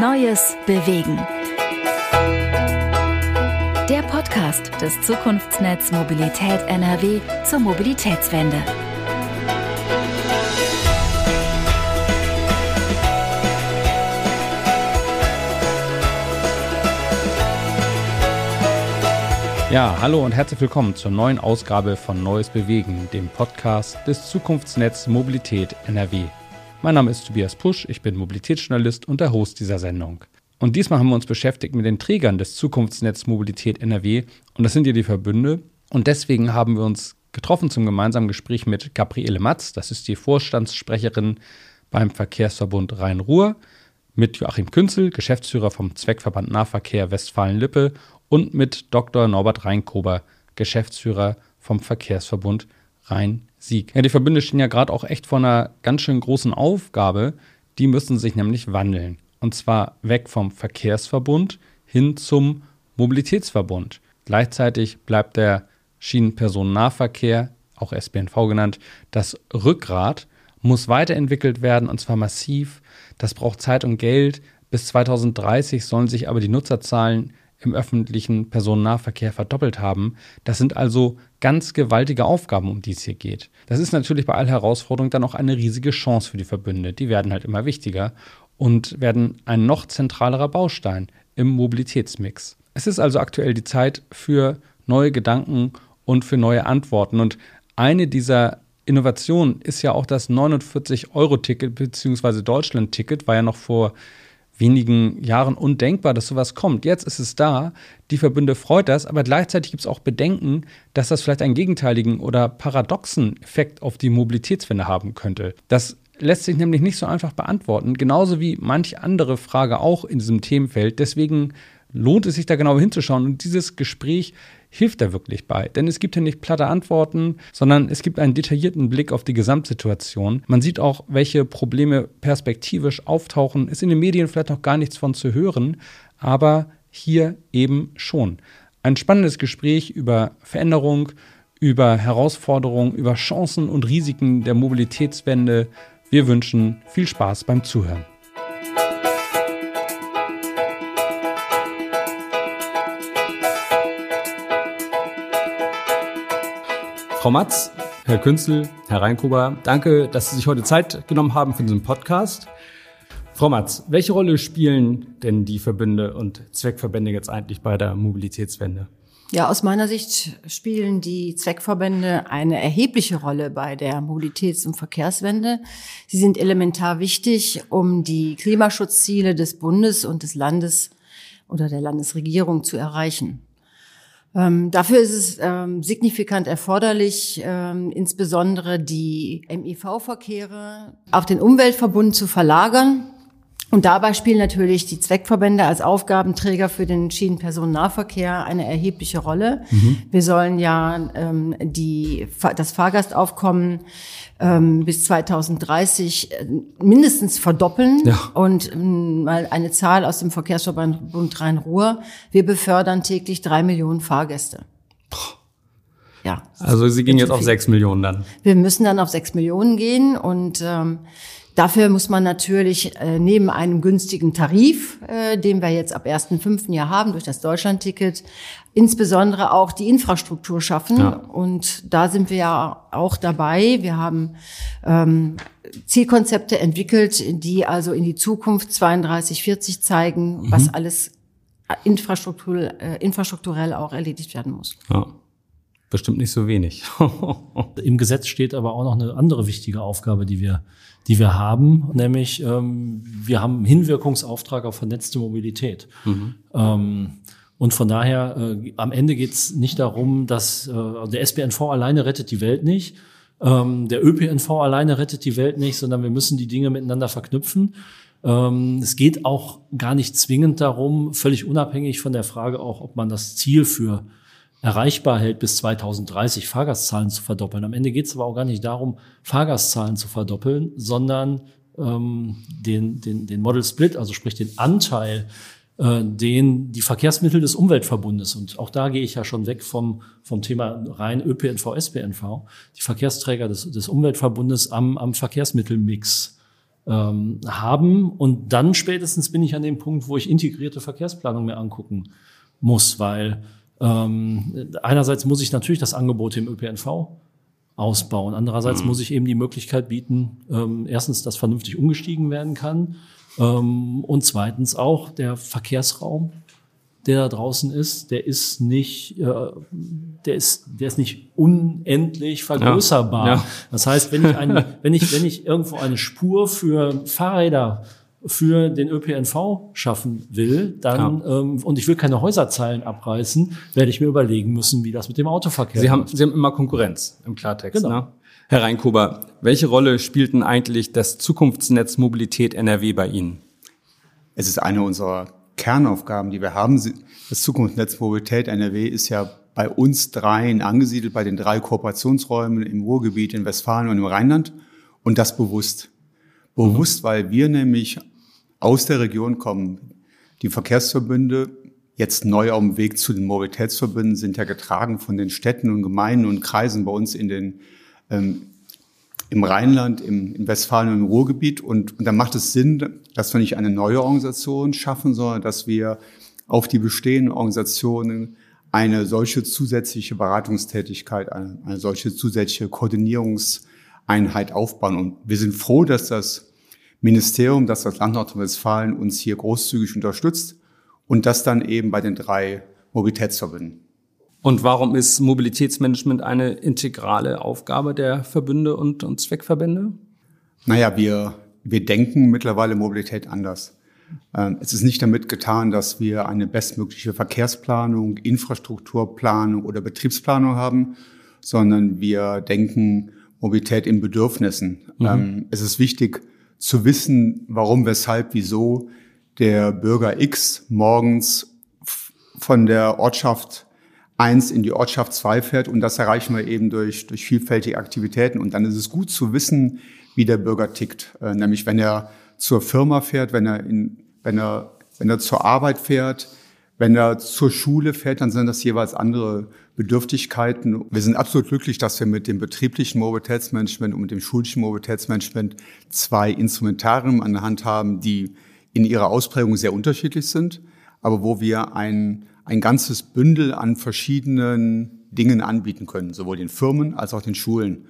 Neues bewegen. Der Podcast des Zukunftsnetz Mobilität NRW zur Mobilitätswende. Ja, hallo und herzlich willkommen zur neuen Ausgabe von Neues Bewegen, dem Podcast des Zukunftsnetz Mobilität NRW. Mein Name ist Tobias Pusch, ich bin Mobilitätsjournalist und der Host dieser Sendung. Und diesmal haben wir uns beschäftigt mit den Trägern des Zukunftsnetz Mobilität NRW und das sind ja die Verbünde. Und deswegen haben wir uns getroffen zum gemeinsamen Gespräch mit Gabriele Matz, das ist die Vorstandssprecherin beim Verkehrsverbund Rhein-Ruhr, mit Joachim Künzel, Geschäftsführer vom Zweckverband Nahverkehr Westfalen-Lippe und mit Dr. Norbert Reinkober, Geschäftsführer vom Verkehrsverbund Rhein-Sieg. Ja, die Verbünde stehen ja gerade auch echt vor einer ganz schön großen Aufgabe. Die müssen sich nämlich wandeln. Und zwar weg vom Verkehrsverbund hin zum Mobilitätsverbund. Gleichzeitig bleibt der Schienenpersonennahverkehr, auch SBNV genannt, das Rückgrat, muss weiterentwickelt werden und zwar massiv. Das braucht Zeit und Geld. Bis 2030 sollen sich aber die Nutzerzahlen im öffentlichen Personennahverkehr verdoppelt haben. Das sind also ganz gewaltige Aufgaben, um die es hier geht. Das ist natürlich bei all Herausforderungen dann auch eine riesige Chance für die Verbünde. Die werden halt immer wichtiger und werden ein noch zentralerer Baustein im Mobilitätsmix. Es ist also aktuell die Zeit für neue Gedanken und für neue Antworten. Und eine dieser Innovationen ist ja auch das 49-Euro-Ticket bzw. Deutschland-Ticket, war ja noch vor wenigen Jahren undenkbar, dass sowas kommt. Jetzt ist es da, die Verbünde freut das, aber gleichzeitig gibt es auch Bedenken, dass das vielleicht einen gegenteiligen oder paradoxen Effekt auf die Mobilitätswende haben könnte. Das lässt sich nämlich nicht so einfach beantworten, genauso wie manch andere Frage auch in diesem Themenfeld. Deswegen lohnt es sich da genau hinzuschauen und dieses Gespräch hilft da wirklich bei. Denn es gibt ja nicht platte Antworten, sondern es gibt einen detaillierten Blick auf die Gesamtsituation. Man sieht auch, welche Probleme perspektivisch auftauchen. Ist in den Medien vielleicht noch gar nichts von zu hören, aber hier eben schon. Ein spannendes Gespräch über Veränderung, über Herausforderungen, über Chancen und Risiken der Mobilitätswende. Wir wünschen viel Spaß beim Zuhören. Frau Matz, Herr Künzel, Herr Reinkuber, danke, dass Sie sich heute Zeit genommen haben für diesen Podcast. Frau Matz, welche Rolle spielen denn die Verbünde und Zweckverbände jetzt eigentlich bei der Mobilitätswende? Ja, aus meiner Sicht spielen die Zweckverbände eine erhebliche Rolle bei der Mobilitäts- und Verkehrswende. Sie sind elementar wichtig, um die Klimaschutzziele des Bundes und des Landes oder der Landesregierung zu erreichen. Ähm, dafür ist es ähm, signifikant erforderlich, ähm, insbesondere die MIV-Verkehre auf den Umweltverbund zu verlagern. Und dabei spielen natürlich die Zweckverbände als Aufgabenträger für den Schienenpersonennahverkehr eine erhebliche Rolle. Mhm. Wir sollen ja ähm, die, das Fahrgastaufkommen ähm, bis 2030 äh, mindestens verdoppeln. Ja. Und ähm, mal eine Zahl aus dem Verkehrsverband Rhein-Ruhr. Wir befördern täglich drei Millionen Fahrgäste. Ja. Also Sie gehen jetzt auf sechs Millionen dann. Wir müssen dann auf sechs Millionen gehen und ähm, Dafür muss man natürlich äh, neben einem günstigen Tarif, äh, den wir jetzt ab 1.5. Jahr haben durch das Deutschlandticket, insbesondere auch die Infrastruktur schaffen. Ja. Und da sind wir ja auch dabei. Wir haben ähm, Zielkonzepte entwickelt, die also in die Zukunft 32, 40 zeigen, mhm. was alles infrastrukturell, äh, infrastrukturell auch erledigt werden muss. Ja. Bestimmt nicht so wenig. Im Gesetz steht aber auch noch eine andere wichtige Aufgabe, die wir die wir haben, nämlich ähm, wir haben einen Hinwirkungsauftrag auf vernetzte Mobilität. Mhm. Ähm, und von daher, äh, am Ende geht es nicht darum, dass äh, der SBNV alleine rettet die Welt nicht, ähm, der ÖPNV alleine rettet die Welt nicht, sondern wir müssen die Dinge miteinander verknüpfen. Ähm, es geht auch gar nicht zwingend darum, völlig unabhängig von der Frage auch, ob man das Ziel für erreichbar hält, bis 2030 Fahrgastzahlen zu verdoppeln. Am Ende geht es aber auch gar nicht darum, Fahrgastzahlen zu verdoppeln, sondern ähm, den, den, den Model Split, also sprich den Anteil, äh, den die Verkehrsmittel des Umweltverbundes, und auch da gehe ich ja schon weg vom, vom Thema rein ÖPNV, SPNV, die Verkehrsträger des, des Umweltverbundes am, am Verkehrsmittelmix ähm, haben. Und dann spätestens bin ich an dem Punkt, wo ich integrierte Verkehrsplanung mir angucken muss, weil ähm, einerseits muss ich natürlich das Angebot im ÖPNV ausbauen. Andererseits mhm. muss ich eben die Möglichkeit bieten, ähm, erstens, dass vernünftig umgestiegen werden kann ähm, und zweitens auch der Verkehrsraum, der da draußen ist, der ist nicht, äh, der ist, der ist nicht unendlich vergrößerbar. Ja. Ja. Das heißt, wenn ich, ein, wenn ich, wenn ich irgendwo eine Spur für Fahrräder für den ÖPNV schaffen will, dann ja. ähm, und ich will keine Häuserzeilen abreißen, werde ich mir überlegen müssen, wie das mit dem Autoverkehr Sie haben, Sie haben immer Konkurrenz im Klartext. Genau. Ne? Herr Reinkober, welche Rolle spielt denn eigentlich das Zukunftsnetz Mobilität NRW bei Ihnen? Es ist eine unserer Kernaufgaben, die wir haben. Das Zukunftsnetz Mobilität NRW ist ja bei uns dreien angesiedelt, bei den drei Kooperationsräumen im Ruhrgebiet, in Westfalen und im Rheinland. Und das bewusst. Bewusst, weil wir nämlich aus der Region kommen. Die Verkehrsverbünde, jetzt neu auf dem Weg zu den Mobilitätsverbünden, sind ja getragen von den Städten und Gemeinden und Kreisen bei uns in den, ähm, im Rheinland, im, in Westfalen und im Ruhrgebiet. Und, und da macht es Sinn, dass wir nicht eine neue Organisation schaffen, sondern dass wir auf die bestehenden Organisationen eine solche zusätzliche Beratungstätigkeit, eine, eine solche zusätzliche Koordinierungseinheit aufbauen. Und wir sind froh, dass das Ministerium, dass das Land Nordrhein-Westfalen uns hier großzügig unterstützt und das dann eben bei den drei Mobilitätsverbünden. Und warum ist Mobilitätsmanagement eine integrale Aufgabe der Verbünde und, und Zweckverbände? Naja, wir, wir denken mittlerweile Mobilität anders. Ähm, es ist nicht damit getan, dass wir eine bestmögliche Verkehrsplanung, Infrastrukturplanung oder Betriebsplanung haben, sondern wir denken Mobilität in Bedürfnissen. Mhm. Ähm, es ist wichtig, zu wissen, warum, weshalb, wieso der Bürger X morgens von der Ortschaft 1 in die Ortschaft 2 fährt und das erreichen wir eben durch, durch vielfältige Aktivitäten. Und dann ist es gut zu wissen, wie der Bürger tickt. Äh, nämlich wenn er zur Firma fährt, wenn er, in, wenn, er, wenn er zur Arbeit fährt, wenn er zur Schule fährt, dann sind das jeweils andere Bedürftigkeiten. Wir sind absolut glücklich, dass wir mit dem betrieblichen Mobilitätsmanagement und mit dem schulischen Mobilitätsmanagement zwei Instrumentarien an der Hand haben, die in ihrer Ausprägung sehr unterschiedlich sind, aber wo wir ein, ein ganzes Bündel an verschiedenen Dingen anbieten können, sowohl den Firmen als auch den Schulen.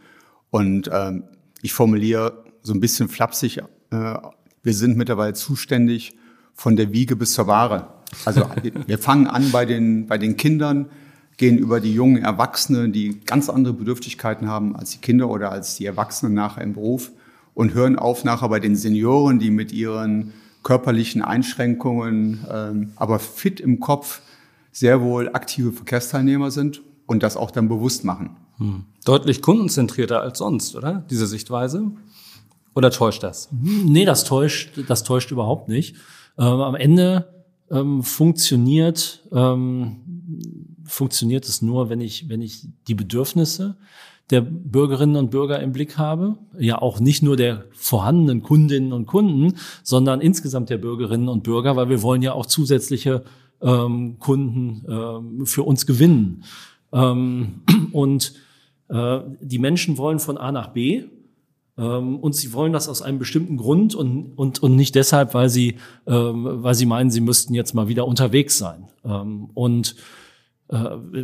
Und ähm, ich formuliere so ein bisschen flapsig, äh, wir sind mittlerweile zuständig von der Wiege bis zur Ware. Also wir fangen an bei den, bei den Kindern, gehen über die jungen Erwachsenen, die ganz andere Bedürftigkeiten haben als die Kinder oder als die Erwachsenen nachher im Beruf und hören auf nachher bei den Senioren, die mit ihren körperlichen Einschränkungen, ähm, aber fit im Kopf sehr wohl aktive Verkehrsteilnehmer sind und das auch dann bewusst machen. Hm. Deutlich kundenzentrierter als sonst, oder? Diese Sichtweise? Oder täuscht das? Nee, das täuscht, das täuscht überhaupt nicht. Ähm, am Ende ähm, funktioniert ähm, funktioniert es nur, wenn ich, wenn ich die Bedürfnisse der Bürgerinnen und Bürger im Blick habe. Ja, auch nicht nur der vorhandenen Kundinnen und Kunden, sondern insgesamt der Bürgerinnen und Bürger, weil wir wollen ja auch zusätzliche ähm, Kunden ähm, für uns gewinnen. Ähm, und äh, die Menschen wollen von A nach B ähm, und sie wollen das aus einem bestimmten Grund und, und, und nicht deshalb, weil sie, ähm, weil sie meinen, sie müssten jetzt mal wieder unterwegs sein. Ähm, und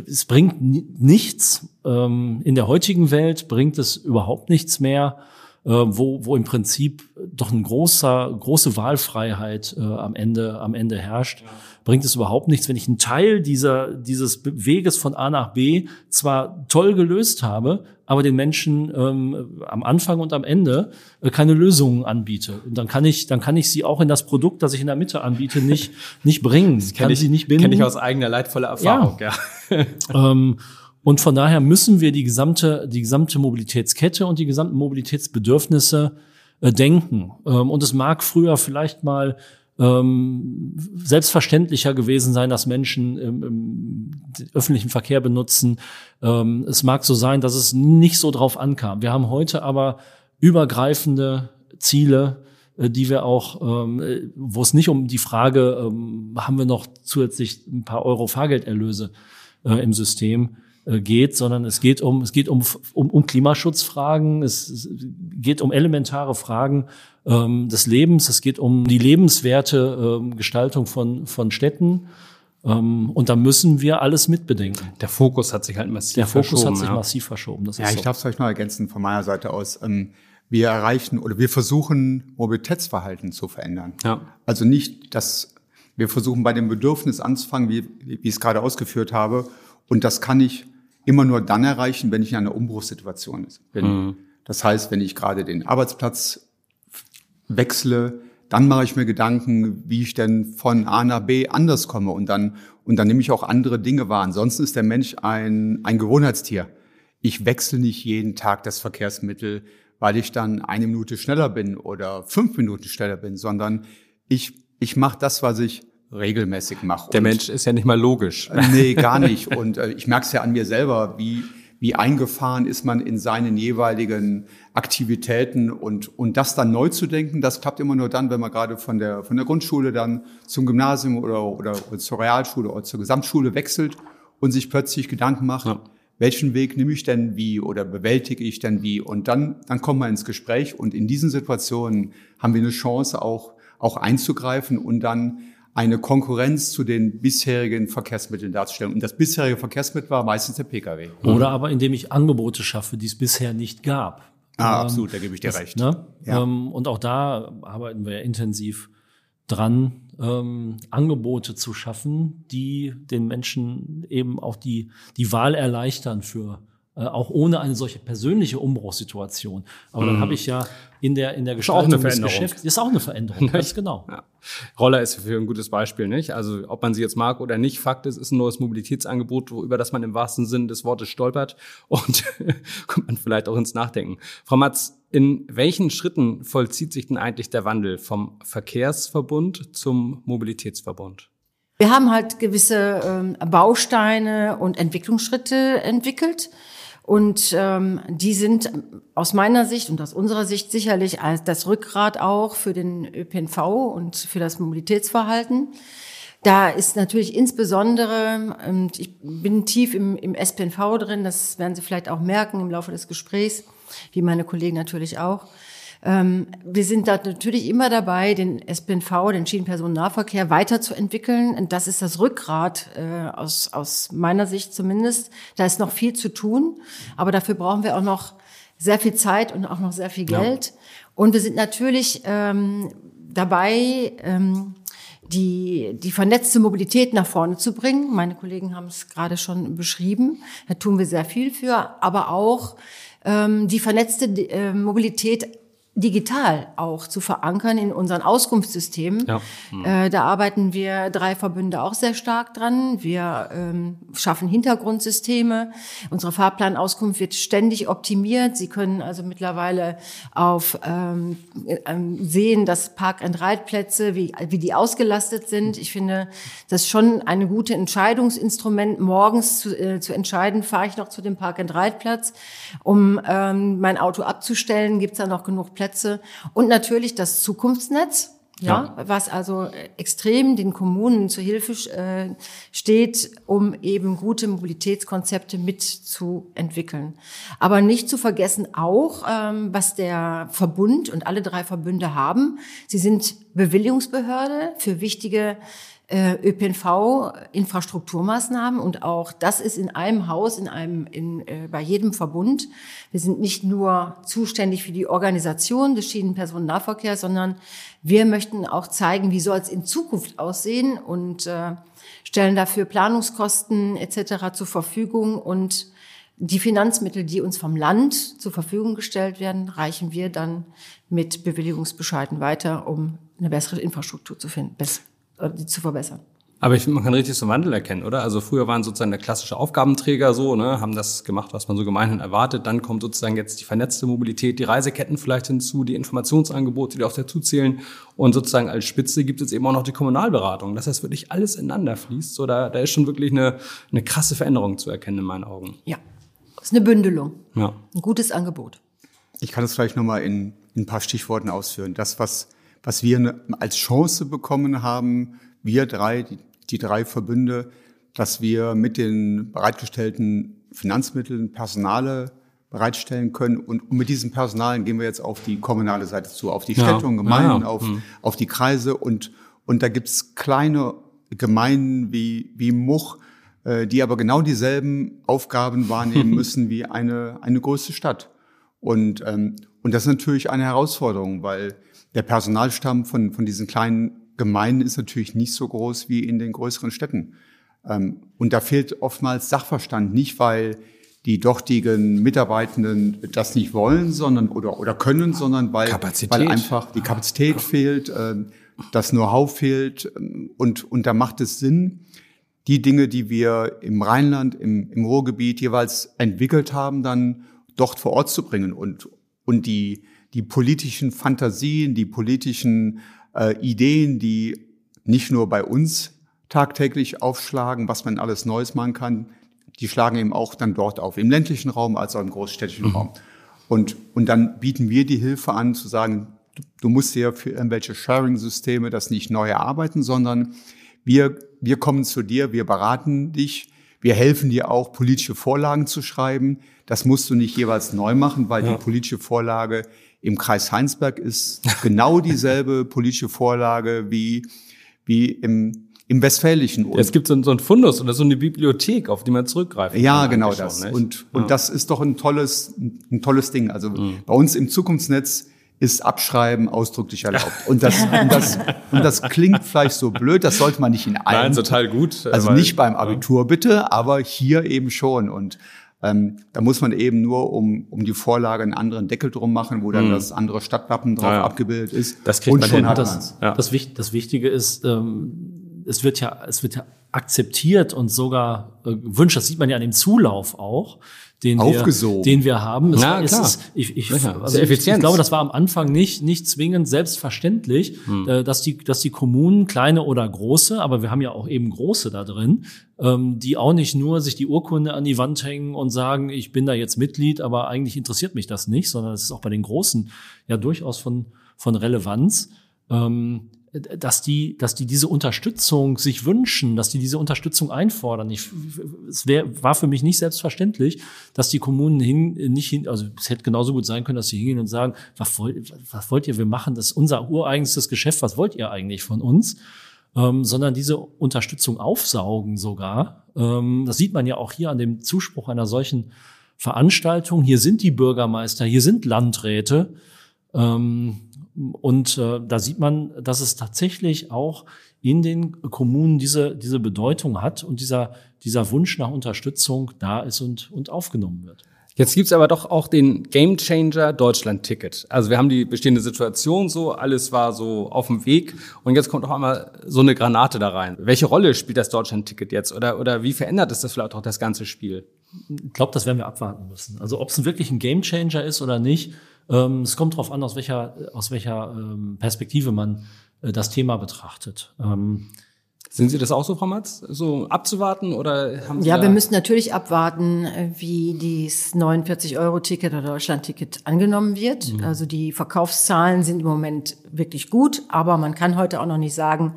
es bringt nichts, ähm, in der heutigen Welt bringt es überhaupt nichts mehr, äh, wo, wo im Prinzip doch eine großer, große Wahlfreiheit äh, am Ende, am Ende herrscht, bringt es überhaupt nichts, wenn ich einen Teil dieser, dieses Weges von A nach B zwar toll gelöst habe, aber den Menschen ähm, am Anfang und am Ende äh, keine Lösungen anbiete. Und dann kann ich, dann kann ich sie auch in das Produkt, das ich in der Mitte anbiete, nicht, nicht bringen. Das kann ich, sie nicht binden. Kenne ich aus eigener leidvoller Erfahrung, ja. ja. ähm, und von daher müssen wir die gesamte, die gesamte Mobilitätskette und die gesamten Mobilitätsbedürfnisse äh, denken. Ähm, und es mag früher vielleicht mal ähm, selbstverständlicher gewesen sein, dass Menschen im, im öffentlichen Verkehr benutzen. Ähm, es mag so sein, dass es nicht so drauf ankam. Wir haben heute aber übergreifende Ziele, äh, die wir auch, ähm, wo es nicht um die Frage, ähm, haben wir noch zusätzlich ein paar Euro Fahrgelderlöse äh, im System, geht, sondern es geht um es geht um um, um Klimaschutzfragen, es, es geht um elementare Fragen ähm, des Lebens, es geht um die lebenswerte ähm, Gestaltung von von Städten. Ähm, und da müssen wir alles mitbedenken. Der Fokus hat sich halt massiv Der Fokus verschoben. hat sich ja. massiv verschoben. Das Ja, ist ich so. darf es euch noch ergänzen von meiner Seite aus. Ähm, Wir erreichen oder wir versuchen, Mobilitätsverhalten zu verändern. Ja. Also nicht, dass wir versuchen, bei dem Bedürfnis anzufangen, wie, wie ich es gerade ausgeführt habe. Und das kann ich immer nur dann erreichen, wenn ich in einer Umbruchssituation bin. Das heißt, wenn ich gerade den Arbeitsplatz wechsle, dann mache ich mir Gedanken, wie ich denn von A nach B anders komme und dann, und dann nehme ich auch andere Dinge wahr. Ansonsten ist der Mensch ein, ein Gewohnheitstier. Ich wechsle nicht jeden Tag das Verkehrsmittel, weil ich dann eine Minute schneller bin oder fünf Minuten schneller bin, sondern ich, ich mache das, was ich regelmäßig mache. Der Mensch ist ja nicht mal logisch. Nee, gar nicht. Und äh, ich merke es ja an mir selber, wie, wie eingefahren ist man in seinen jeweiligen Aktivitäten und, und das dann neu zu denken, das klappt immer nur dann, wenn man gerade von der, von der Grundschule dann zum Gymnasium oder, oder, oder zur Realschule oder zur Gesamtschule wechselt und sich plötzlich Gedanken macht, Ja. welchen Weg nehme ich denn wie oder bewältige ich denn wie? Und dann, dann kommt man ins Gespräch und in diesen Situationen haben wir eine Chance auch, auch einzugreifen und dann eine Konkurrenz zu den bisherigen Verkehrsmitteln darzustellen. Und das bisherige Verkehrsmittel war meistens der Pkw. Oder aber indem ich Angebote schaffe, die es bisher nicht gab. Ah, absolut, da gebe ich dir recht. Ne? Ja. Ähm, und auch da arbeiten wir intensiv dran, ähm, Angebote zu schaffen, die den Menschen eben auch die, die Wahl erleichtern für äh, auch ohne eine solche persönliche Umbruchssituation. Aber dann habe ich ja in der in der auch eine Gestaltung des Veränderung. Geschäfts ist auch eine Veränderung, ganz genau. Ja. Roller ist für ein gutes Beispiel, nicht? Also ob man sie jetzt mag oder nicht, Fakt ist, ist ein neues Mobilitätsangebot, wo- über das man im wahrsten Sinn des Wortes stolpert und kommt man vielleicht auch ins Nachdenken. Frau Matz, in welchen Schritten vollzieht sich denn eigentlich der Wandel vom Verkehrsverbund zum Mobilitätsverbund? Wir haben halt gewisse ähm, Bausteine und Entwicklungsschritte entwickelt. Und ähm, die sind aus meiner Sicht und aus unserer Sicht sicherlich als das Rückgrat auch für den ÖPNV und für das Mobilitätsverhalten. Da ist natürlich insbesondere, und ich bin tief im, im SPNV drin, das werden Sie vielleicht auch merken im Laufe des Gesprächs, wie meine Kollegen natürlich auch. Ähm, wir sind da natürlich immer dabei, den SPNV, den Schienenpersonennahverkehr weiterzuentwickeln. Und das ist das Rückgrat, äh, aus, aus meiner Sicht zumindest. Da ist noch viel zu tun, aber dafür brauchen wir auch noch sehr viel Zeit und auch noch sehr viel Geld. Und wir sind natürlich ähm, dabei, ähm, die, die vernetzte Mobilität nach vorne zu bringen. Meine Kollegen haben es gerade schon beschrieben. Da tun wir sehr viel für, aber auch ähm, die vernetzte äh, Mobilität digital auch zu verankern in unseren Auskunftssystemen. Ja. Äh, da arbeiten wir drei Verbünde auch sehr stark dran. Wir ähm, schaffen Hintergrundsysteme. Unsere Fahrplanauskunft wird ständig optimiert. Sie können also mittlerweile auf ähm, ähm, sehen, dass Park-and-Ride-Plätze, wie, wie die ausgelastet sind. Ich finde, das ist schon eine gute Entscheidungsinstrument, morgens zu, äh, zu entscheiden, fahre ich noch zu dem Park-and-Ride-Platz, um ähm, mein Auto abzustellen, gibt es da noch genug Plätze. Und natürlich das Zukunftsnetz. Ja, was also äh, extrem den Kommunen zu Hilfe äh, steht, um eben gute Mobilitätskonzepte mitzuentwickeln. Aber nicht zu vergessen auch, ähm, was der Verbund und alle drei Verbünde haben. Sie sind Bewilligungsbehörde für wichtige ÖPNV-Infrastrukturmaßnahmen und auch das ist in einem Haus, in einem, in, äh, bei jedem Verbund. Wir sind nicht nur zuständig für die Organisation des Schienenpersonennahverkehrs, sondern wir möchten auch zeigen, wie soll es in Zukunft aussehen und äh, stellen dafür Planungskosten etc. zur Verfügung und die Finanzmittel, die uns vom Land zur Verfügung gestellt werden, reichen wir dann mit Bewilligungsbescheiden weiter, um eine bessere Infrastruktur zu finden, bess- äh, die zu verbessern. Aber ich finde, man kann richtig so einen Wandel erkennen, oder? Also früher waren sozusagen der klassische Aufgabenträger so, ne, haben das gemacht, was man so gemeinhin erwartet. Dann kommt sozusagen jetzt die vernetzte Mobilität, die Reiseketten vielleicht hinzu, die Informationsangebote, die auch dazu zählen. Und sozusagen als Spitze gibt es eben auch noch die Kommunalberatung. Das heißt, wirklich alles ineinander fließt. So, da, da ist schon wirklich eine, eine krasse Veränderung zu erkennen in meinen Augen. Ja, das ist eine Bündelung, Ja. ein gutes Angebot. Ich kann es vielleicht nochmal in, in ein paar Stichworten ausführen. Das, was, was wir ne- als Chance bekommen haben, wir drei, die, die drei Verbünde, dass wir mit den bereitgestellten Finanzmitteln, Personale bereitstellen können. Und, mit diesen Personalen gehen wir jetzt auf die kommunale Seite zu, auf die Städte ja. und Gemeinden, ja. auf, hm. auf die Kreise. Und, und da gibt's kleine Gemeinden wie, wie Much, äh, die aber genau dieselben Aufgaben wahrnehmen müssen wie eine, eine größte Stadt. Und, ähm, und das ist natürlich eine Herausforderung, weil der Personalstamm von, von diesen kleinen Gemeinden ist natürlich nicht so groß wie in den größeren Städten. Ähm, und da fehlt oftmals Sachverstand, nicht weil die dortigen Mitarbeitenden das nicht wollen, sondern oder oder können, sondern weil, weil einfach die Kapazität ja. fehlt, äh, das Know-how fehlt ähm, und und da macht es Sinn, die Dinge, die wir im Rheinland, im, im Ruhrgebiet jeweils entwickelt haben, dann dort vor Ort zu bringen und und die die politischen Fantasien, die politischen äh, Ideen, die nicht nur bei uns tagtäglich aufschlagen, was man alles Neues machen kann, die schlagen eben auch dann dort auf, im ländlichen Raum als auch im großstädtischen mhm. Raum. Und, und dann bieten wir die Hilfe an, zu sagen, du, du musst dir für irgendwelche Sharing-Systeme das nicht neu erarbeiten, sondern wir, wir kommen zu dir, wir beraten dich, wir helfen dir auch, politische Vorlagen zu schreiben. Das musst du nicht jeweils neu machen, weil ja. die politische Vorlage im Kreis Heinsberg ist genau dieselbe politische Vorlage wie, wie im im Westfälischen. Und es gibt so, so ein Fundus oder so eine Bibliothek, auf die man zurückgreift. Ja, genau das. Nicht? Und, und ja. das ist doch ein tolles, ein tolles Ding. Also mhm. bei uns im Zukunftsnetz ist Abschreiben ausdrücklich erlaubt. Und das, und das, und das klingt vielleicht so blöd, das sollte man nicht in allen. Nein, total gut. Also weil, nicht beim Abitur bitte, aber hier eben schon. Und ähm, da muss man eben nur um, um die Vorlage einen anderen Deckel drum machen, wo dann mhm. das andere Stadtwappen drauf ja. abgebildet ist. Das kriegt und man schon hin. Hat das, ja. das, das Wichtige ist, ähm, es wird ja, es wird ja akzeptiert und sogar äh, wünscht, das sieht man ja an dem Zulauf auch, den wir, den wir haben. Es, Na, es klar. Ist, ich, ich, also ich, ich, glaube, das war am Anfang nicht, nicht zwingend selbstverständlich, hm. äh, dass die, dass die Kommunen, kleine oder große, aber wir haben ja auch eben große da drin, ähm, die auch nicht nur sich die Urkunde an die Wand hängen und sagen, ich bin da jetzt Mitglied, aber eigentlich interessiert mich das nicht, sondern es ist auch bei den Großen ja durchaus von, von Relevanz. Ähm, dass die, dass die diese Unterstützung sich wünschen, dass die diese Unterstützung einfordern. Ich, es wär, war für mich nicht selbstverständlich, dass die Kommunen hin, nicht hin, also es hätte genauso gut sein können, dass sie hingehen und sagen, was wollt, was wollt ihr, wir machen das ist unser ureigenstes Geschäft, was wollt ihr eigentlich von uns? Ähm, sondern diese Unterstützung aufsaugen sogar. Ähm, das sieht man ja auch hier an dem Zuspruch einer solchen Veranstaltung. Hier sind die Bürgermeister, hier sind Landräte. Ähm, und äh, da sieht man, dass es tatsächlich auch in den Kommunen diese, diese Bedeutung hat und dieser, dieser Wunsch nach Unterstützung da ist und, und aufgenommen wird. Jetzt gibt's aber doch auch den Gamechanger Deutschland-Ticket. Also wir haben die bestehende Situation so, alles war so auf dem Weg und jetzt kommt auch einmal so eine Granate da rein. Welche Rolle spielt das Deutschland-Ticket jetzt oder, oder wie verändert es das vielleicht auch das ganze Spiel? Ich glaube, das werden wir abwarten müssen. Also ob es wirklich ein Gamechanger ist oder nicht, ähm, es kommt darauf an, aus welcher, aus welcher ähm, Perspektive man äh, das Thema betrachtet. Ähm, sind Sie das auch so, Frau Matz, so abzuwarten oder haben Sie Ja, wir müssen natürlich abwarten, wie dieses 49-Euro-Ticket oder Deutschland-Ticket angenommen wird. Mhm. Also die Verkaufszahlen sind im Moment wirklich gut, aber man kann heute auch noch nicht sagen,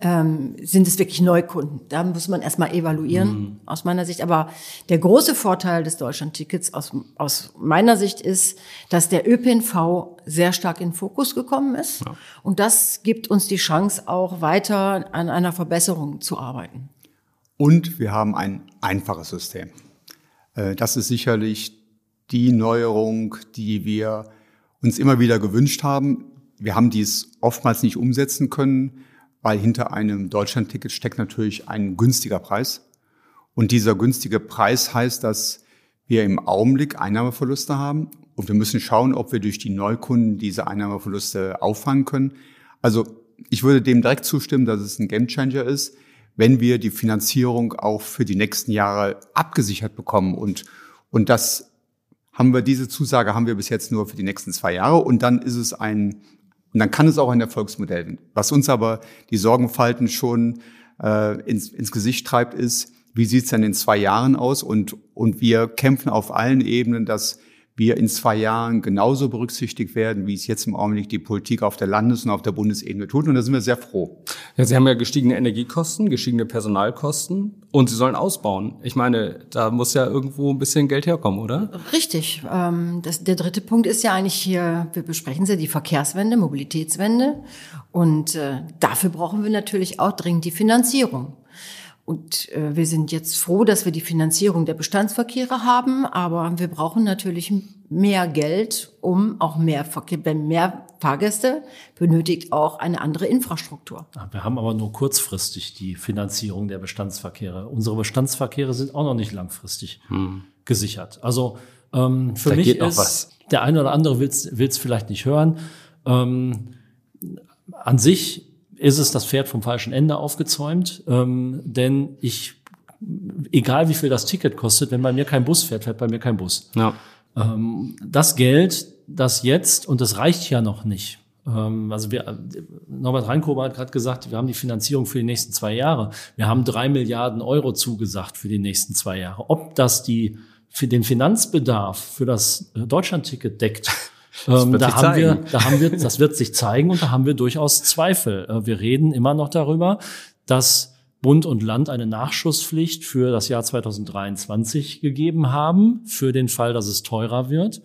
ähm, sind es wirklich Neukunden. Da muss man erstmal evaluieren, mhm. aus meiner Sicht. Aber der große Vorteil des Deutschlandtickets aus, aus meiner Sicht ist, dass der ÖPNV sehr stark in Fokus gekommen ist. Ja. Und das gibt uns die Chance, auch weiter an einer Verbesserung zu arbeiten. Und wir haben ein einfaches System. Äh, das ist sicherlich die Neuerung, die wir uns immer wieder gewünscht haben. Wir haben dies oftmals nicht umsetzen können weil hinter einem Deutschlandticket steckt natürlich ein günstiger Preis. Und dieser günstige Preis heißt, dass wir im Augenblick Einnahmeverluste haben und wir müssen schauen, ob wir durch die Neukunden diese Einnahmeverluste auffangen können. Also ich würde dem direkt zustimmen, dass es ein Gamechanger ist, wenn wir die Finanzierung auch für die nächsten Jahre abgesichert bekommen. Und, und das haben wir, diese Zusage haben wir bis jetzt nur für die nächsten zwei Jahre. Und dann ist es ein und dann kann es auch ein Erfolgsmodell werden. Was uns aber die Sorgenfalten schon äh, ins, ins Gesicht treibt, ist, wie sieht es denn in zwei Jahren aus? Und, und wir kämpfen auf allen Ebenen, dass wir in zwei Jahren genauso berücksichtigt werden, wie es jetzt im Augenblick die Politik auf der Landes- und auf der Bundesebene tut. Und da sind wir sehr froh. Ja, Sie haben ja gestiegene Energiekosten, gestiegene Personalkosten und Sie sollen ausbauen. Ich meine, da muss ja irgendwo ein bisschen Geld herkommen, oder? Richtig. Ähm, das, der dritte Punkt ist ja eigentlich hier, wir besprechen ja die Verkehrswende, Mobilitätswende. Und äh, dafür brauchen wir natürlich auch dringend die Finanzierung. Und äh, wir sind jetzt froh, dass wir die Finanzierung der Bestandsverkehre haben, aber wir brauchen natürlich mehr Geld, um auch mehr Verkehr, wenn mehr Fahrgäste benötigt auch eine andere Infrastruktur. Wir haben aber nur kurzfristig die Finanzierung der Bestandsverkehre. Unsere Bestandsverkehre sind auch noch nicht langfristig hm. gesichert. Also ähm, für da mich ist was. der eine oder andere will es vielleicht nicht hören. Ähm, an sich ist es das Pferd vom falschen Ende aufgezäumt, ähm, denn ich, egal wie viel das Ticket kostet, wenn bei mir kein Bus fährt, fährt bei mir kein Bus. Ja. Ähm, das Geld, das jetzt, und das reicht ja noch nicht, ähm, also wir, Norbert Reinkober hat gerade gesagt, wir haben die Finanzierung für die nächsten zwei Jahre. Wir haben drei Milliarden Euro zugesagt für die nächsten zwei Jahre. Ob das die für den Finanzbedarf für das Deutschlandticket deckt, ähm, da, haben wir, da haben wir, das wird sich zeigen und da haben wir durchaus Zweifel. Äh, wir reden immer noch darüber, dass Bund und Land eine Nachschusspflicht für das Jahr 2023 gegeben haben, für den Fall, dass es teurer wird,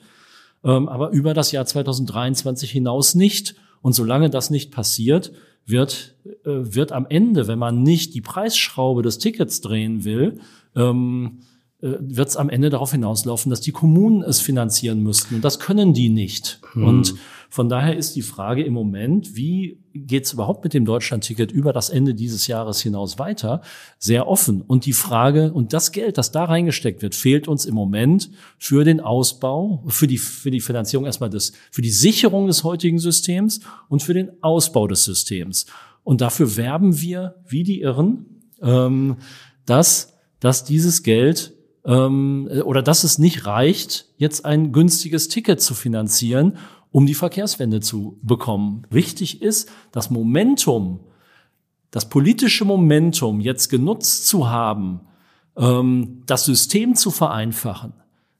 ähm, aber über das Jahr 2023 hinaus nicht. Und solange das nicht passiert, wird, äh, wird am Ende, wenn man nicht die Preisschraube des Tickets drehen will, ähm, äh, wird es am Ende darauf hinauslaufen, dass die Kommunen es finanzieren müssten. Und das können die nicht. Hm. Und von daher ist die Frage im Moment, wie geht es überhaupt mit dem Deutschlandticket über das Ende dieses Jahres hinaus weiter, sehr offen. Und die Frage und das Geld, das da reingesteckt wird, fehlt uns im Moment für den Ausbau, für die, für die Finanzierung erstmal des, für die Sicherung des heutigen Systems und für den Ausbau des Systems. Und dafür werben wir wie die Irren, ähm, dass, dass dieses Geld ähm, oder dass es nicht reicht, jetzt ein günstiges Ticket zu finanzieren, um die Verkehrswende zu bekommen. Wichtig ist, das Momentum, das politische Momentum jetzt genutzt zu haben, ähm, das System zu vereinfachen.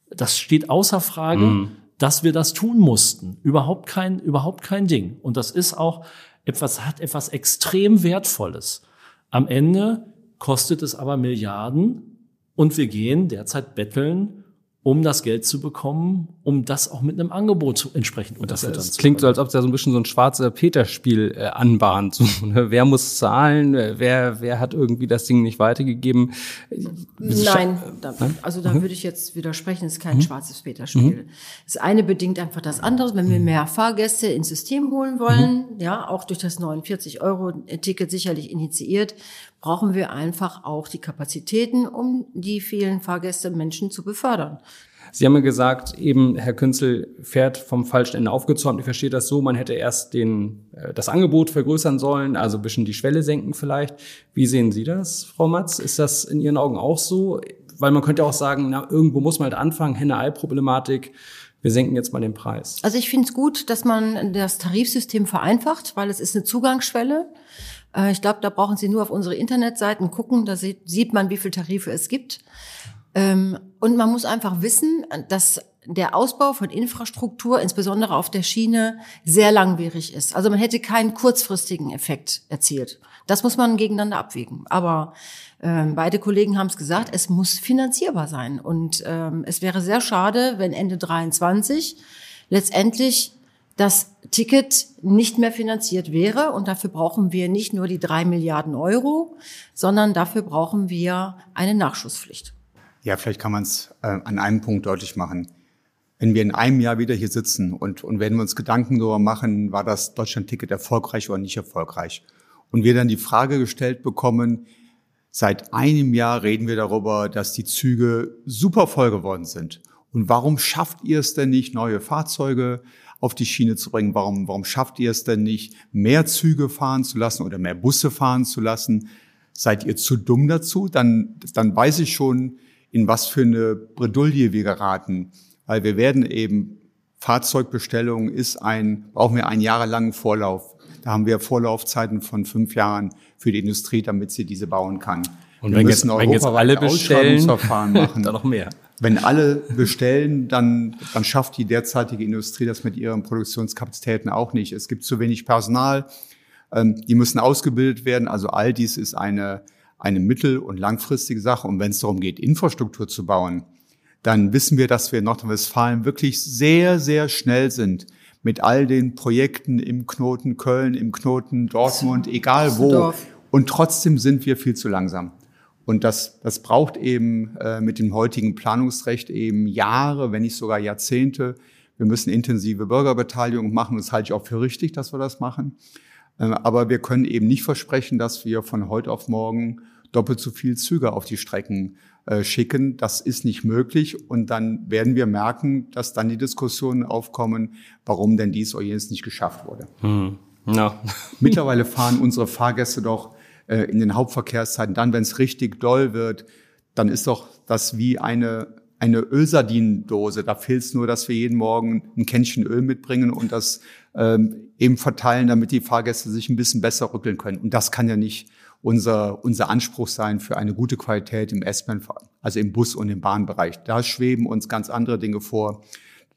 Das steht außer Frage, mhm. dass wir das tun mussten. Überhaupt kein, überhaupt kein Ding. Und das ist auch etwas, hat etwas extrem Wertvolles. Am Ende kostet es aber Milliarden und wir gehen derzeit betteln um das Geld zu bekommen, um das auch mit einem Angebot zu, entsprechend unterfüttern das, das klingt so, als ob es ja so ein bisschen so ein schwarzer Peter-Spiel äh, anbahnt. So, ne? Wer muss zahlen? Wer, wer hat irgendwie das Ding nicht weitergegeben? Nein, da, also da mhm. würde ich jetzt widersprechen. Es ist kein mhm. schwarzes Peter-Spiel. Mhm. Das eine bedingt einfach das andere. Wenn wir mehr Fahrgäste ins System holen wollen, mhm. ja, auch durch das 49-Euro-Ticket sicherlich initiiert, brauchen wir einfach auch die Kapazitäten, um die vielen Fahrgäste Menschen zu befördern. Sie haben ja gesagt, eben Herr Künzel fährt vom falschen Ende aufgezäumt. Ich verstehe das so, man hätte erst den, äh, das Angebot vergrößern sollen, also ein bisschen die Schwelle senken vielleicht. Wie sehen Sie das, Frau Matz? Ist das in Ihren Augen auch so? Weil man könnte auch sagen, na, irgendwo muss man halt anfangen, Henne-Ei-Problematik. Wir senken jetzt mal den Preis. Also ich finde es gut, dass man das Tarifsystem vereinfacht, weil es ist eine Zugangsschwelle. Äh, ich glaube, da brauchen Sie nur auf unsere Internetseiten gucken, da sieht man, wie viele Tarife es gibt. Ähm, und man muss einfach wissen, dass der Ausbau von Infrastruktur, insbesondere auf der Schiene, sehr langwierig ist. Also man hätte keinen kurzfristigen Effekt erzielt. Das muss man gegeneinander abwägen. Aber ähm, beide Kollegen haben es gesagt, es muss finanzierbar sein. Und ähm, es wäre sehr schade, wenn Ende 23 letztendlich das Ticket nicht mehr finanziert wäre. Und dafür brauchen wir nicht nur die drei Milliarden Euro, sondern dafür brauchen wir eine Nachschusspflicht. Ja, vielleicht kann man es äh, an einem Punkt deutlich machen. Wenn wir in einem Jahr wieder hier sitzen und, und wenn wir uns Gedanken darüber machen, war das Deutschland-Ticket erfolgreich oder nicht erfolgreich? Und wir dann die Frage gestellt bekommen, seit einem Jahr reden wir darüber, dass die Züge super voll geworden sind. Und warum schafft ihr es denn nicht, neue Fahrzeuge auf die Schiene zu bringen? Warum, warum schafft ihr es denn nicht, mehr Züge fahren zu lassen oder mehr Busse fahren zu lassen? Seid ihr zu dumm dazu? Dann, dann weiß ich schon, in was für eine Bredouille wir geraten. Weil wir werden eben, Fahrzeugbestellung ist ein, brauchen wir einen jahrelangen Vorlauf. Da haben wir Vorlaufzeiten von fünf Jahren für die Industrie, damit sie diese bauen kann. Und wir wenn jetzt, wenn jetzt alle bestellen, machen. dann noch mehr. Wenn alle bestellen, dann, dann schafft die derzeitige Industrie das mit ihren Produktionskapazitäten auch nicht. Es gibt zu wenig Personal, ähm, die müssen ausgebildet werden. Also all dies ist eine, eine mittel- und langfristige Sache. Und wenn es darum geht, Infrastruktur zu bauen, dann wissen wir, dass wir in Nordrhein-Westfalen wirklich sehr, sehr schnell sind mit all den Projekten im Knoten Köln, im Knoten Dortmund, egal wo. Und trotzdem sind wir viel zu langsam. Und das, das braucht eben äh, mit dem heutigen Planungsrecht eben Jahre, wenn nicht sogar Jahrzehnte. Wir müssen intensive Bürgerbeteiligung machen. Das halte ich auch für richtig, dass wir das machen. Äh, aber wir können eben nicht versprechen, dass wir von heute auf morgen doppelt so viel Züge auf die Strecken äh, schicken. Das ist nicht möglich. Und dann werden wir merken, dass dann die Diskussionen aufkommen, warum denn dies oder jenes nicht geschafft wurde. Hm. No. Mittlerweile fahren unsere Fahrgäste doch äh, in den Hauptverkehrszeiten. Dann, wenn es richtig doll wird, dann ist doch das wie eine eine Ölsardinendose. Da fehlt es nur, dass wir jeden Morgen ein Kännchen Öl mitbringen und das ähm, eben verteilen, damit die Fahrgäste sich ein bisschen besser rückeln können. Und das kann ja nicht unser, unser Anspruch sein für eine gute Qualität im S-Bahn, also im Bus- und im Bahnbereich. Da schweben uns ganz andere Dinge vor.